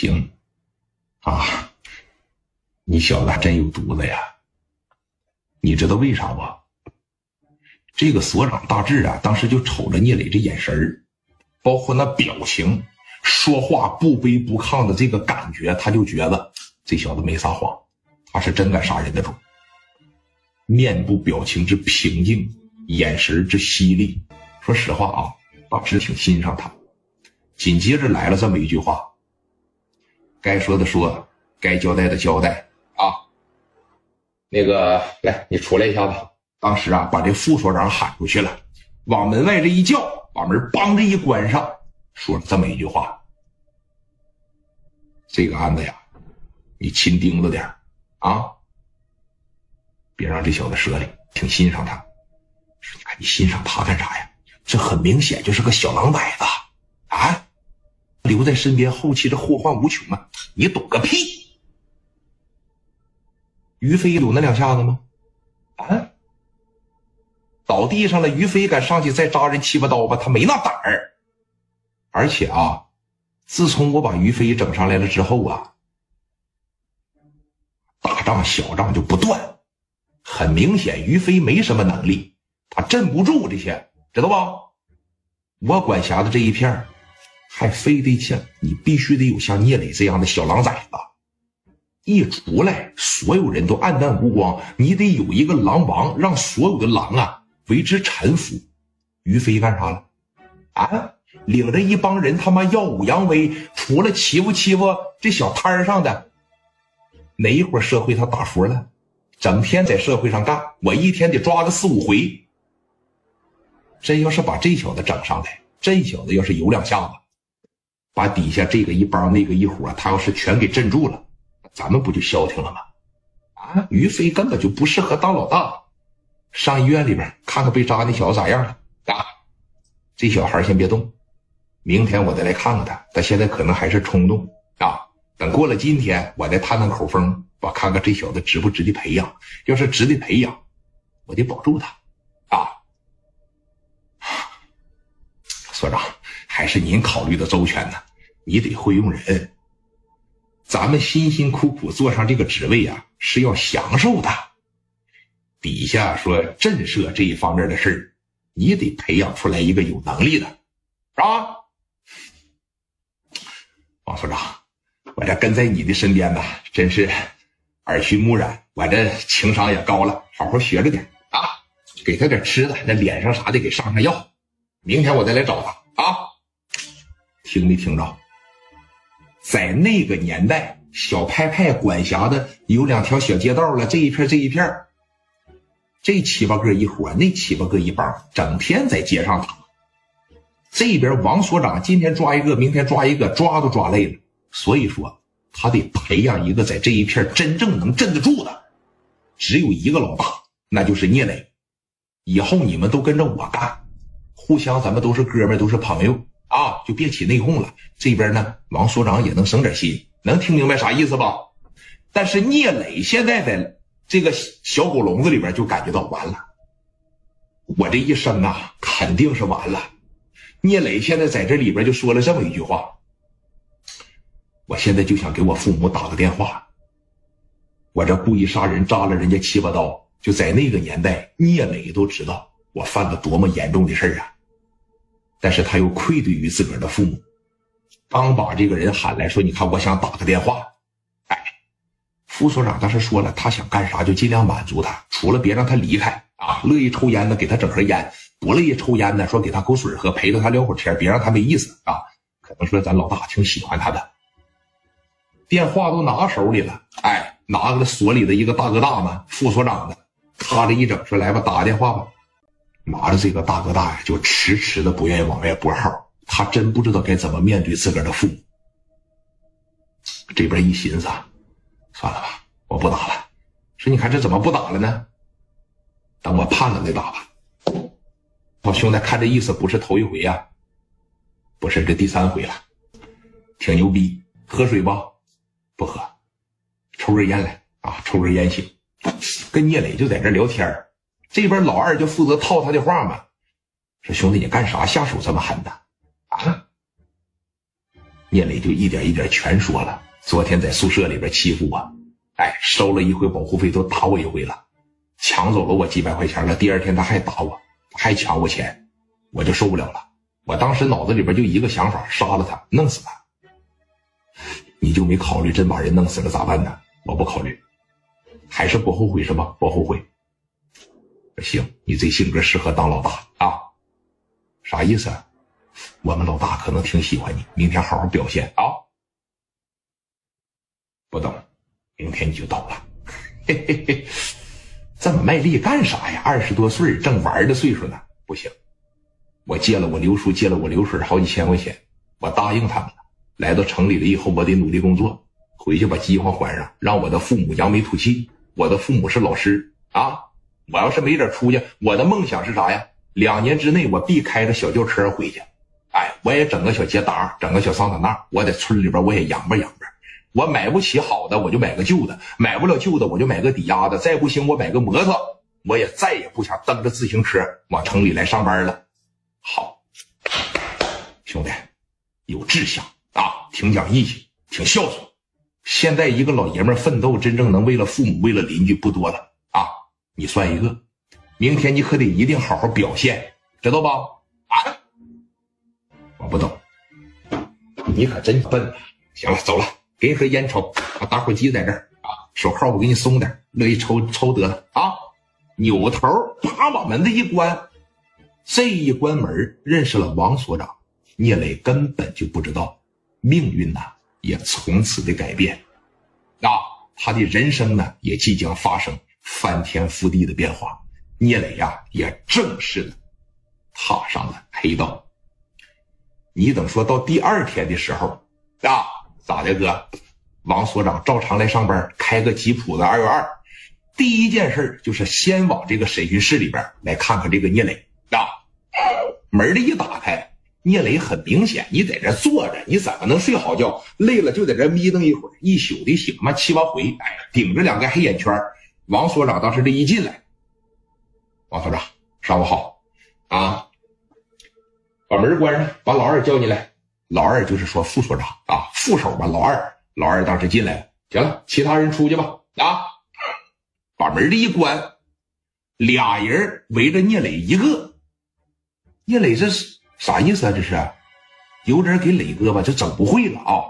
行，啊，你小子还真有犊子呀！你知道为啥不？这个所长大志啊，当时就瞅着聂磊这眼神儿，包括那表情，说话不卑不亢的这个感觉，他就觉得这小子没撒谎，他是真敢杀人的主。面部表情之平静，眼神之犀利。说实话啊，大志挺欣赏他。紧接着来了这么一句话：该说的说，该交代的交代啊。那个，来，你出来一下子。当时啊，把这副所长喊出去了，往门外这一叫，把门梆着一关上，说了这么一句话：“这个案子呀，你勤盯着点啊，别让这小子折里。挺欣赏他，说你看你欣赏他干啥呀？这很明显就是个小狼崽子啊！留在身边，后期这祸患无穷啊！你懂个屁！于飞有那两下子吗？啊！”倒地上了，于飞敢上去再扎人七八刀吧？他没那胆儿。而且啊，自从我把于飞整上来了之后啊，大仗小仗就不断。很明显，于飞没什么能力，他镇不住这些，知道吧？我管辖的这一片还非得像你必须得有像聂磊这样的小狼崽子，一出来，所有人都黯淡无光。你得有一个狼王，让所有的狼啊。为之臣服，于飞干啥了？啊，领着一帮人他妈耀武扬威，除了欺负欺负这小摊上的，哪一伙社会他打服了？整天在社会上干，我一天得抓个四五回。真要是把这小子整上来，这小子要是有两下子，把底下这个一帮那个一伙，他要是全给镇住了，咱们不就消停了吗？啊，于飞根本就不适合当老大。上医院里边看看被扎那小子咋样了啊？这小孩先别动，明天我再来看看他。他现在可能还是冲动啊。等过了今天，我再探探口风，我看看这小子值不值得培养。要是值得培养，我得保住他啊。所长，还是您考虑的周全呢。你得会用人。咱们辛辛苦苦坐上这个职位啊，是要享受的。底下说震慑这一方面的事儿，你得培养出来一个有能力的，是吧？王所长，我这跟在你的身边呢，真是耳濡目染，我这情商也高了，好好学着点啊！给他点吃的，那脸上啥的给上上药，明天我再来找他啊！听没听着？在那个年代，小派派管辖的有两条小街道了，这一片这一片。这七八个一伙，那七八个一帮，整天在街上打。这边王所长今天抓一个，明天抓一个，抓都抓累了。所以说，他得培养一个在这一片真正能镇得住的。只有一个老大，那就是聂磊。以后你们都跟着我干，互相咱们都是哥们，都是朋友啊，就别起内讧了。这边呢，王所长也能省点心，能听明白啥意思吧？但是聂磊现在在。这个小狗笼子里边就感觉到完了，我这一生啊肯定是完了。聂磊现在在这里边就说了这么一句话：“我现在就想给我父母打个电话。我这故意杀人扎了人家七八刀，就在那个年代，聂磊都知道我犯了多么严重的事啊。但是他又愧对于自个儿的父母，刚把这个人喊来说：‘你看，我想打个电话。’”哎副所长当时说了，他想干啥就尽量满足他，除了别让他离开啊。乐意抽烟的给他整盒烟，不乐意抽烟的说给他口水喝，陪着他聊会儿天，别让他没意思啊。可能说咱老大挺喜欢他的，电话都拿手里了，哎，拿个所里的一个大哥大嘛，副所长的，咔这一整，说来吧，打个电话吧。拿着这个大哥大呀，就迟迟的不愿意往外拨号，他真不知道该怎么面对自个儿的父母。这边一寻思。算了吧，我不打了。说你看这怎么不打了呢？等我判了再打吧。老兄弟，看这意思不是头一回呀，不是这第三回了，挺牛逼。喝水吧？不喝。抽根烟来啊，抽根烟行。跟聂磊就在这聊天这边老二就负责套他的话嘛。说兄弟，你干啥下手这么狠呢？啊？聂磊就一点一点全说了。昨天在宿舍里边欺负我，哎，收了一回保护费，都打我一回了，抢走了我几百块钱了。第二天他还打我，还抢我钱，我就受不了了。我当时脑子里边就一个想法，杀了他，弄死他。你就没考虑真把人弄死了咋办呢？我不考虑，还是不后悔是吧？不后悔。行，你这性格适合当老大啊？啥意思？我们老大可能挺喜欢你，明天好好表现啊！不懂，明天你就懂了。嘿嘿嘿，这么卖力干啥呀？二十多岁正玩的岁数呢，不行。我借了我刘叔，借了我刘水好几千块钱，我答应他们了。来到城里了以后，我得努力工作，回去把饥荒还上，让我的父母扬眉吐气。我的父母是老师啊。我要是没点出息，我的梦想是啥呀？两年之内我必开着小轿车回去，哎，我也整个小捷达，整个小桑塔纳，我在村里边我也养吧养吧。我买不起好的，我就买个旧的；买不了旧的，我就买个抵押的。再不行，我买个摩托。我也再也不想蹬着自行车往城里来上班了。好，兄弟，有志向啊，挺讲义气，挺孝顺。现在一个老爷们奋斗，真正能为了父母、为了邻居不多了。你算一个，明天你可得一定好好表现，知道吧？啊，我不懂，你可真笨。行了，走了，给你盒烟抽，啊，打火机在这儿啊，手铐我给你松点，乐意抽抽得了啊。扭头啪把门子一关，这一关门认识了王所长，聂磊根本就不知道命运呐也从此的改变，啊，他的人生呢也即将发生。翻天覆地的变化，聂磊呀也正式的踏上了黑道。你等说到第二天的时候啊，咋的哥？王所长照常来上班，开个吉普的二幺二。第一件事就是先往这个审讯室里边来看看这个聂磊啊。门的一打开，聂磊很明显，你在这坐着，你怎么能睡好觉？累了就在这眯瞪一会儿，一宿的醒妈七八回，哎，顶着两个黑眼圈。王所长当时这一进来，王所长，上午好，啊，把门关上，把老二叫进来。老二就是说副所长啊，副手吧。老二，老二当时进来了。行了，其他人出去吧。啊，把门这一关，俩人围着聂磊一个。聂磊这是啥意思啊？这是有点给磊哥吧，这整不会了啊。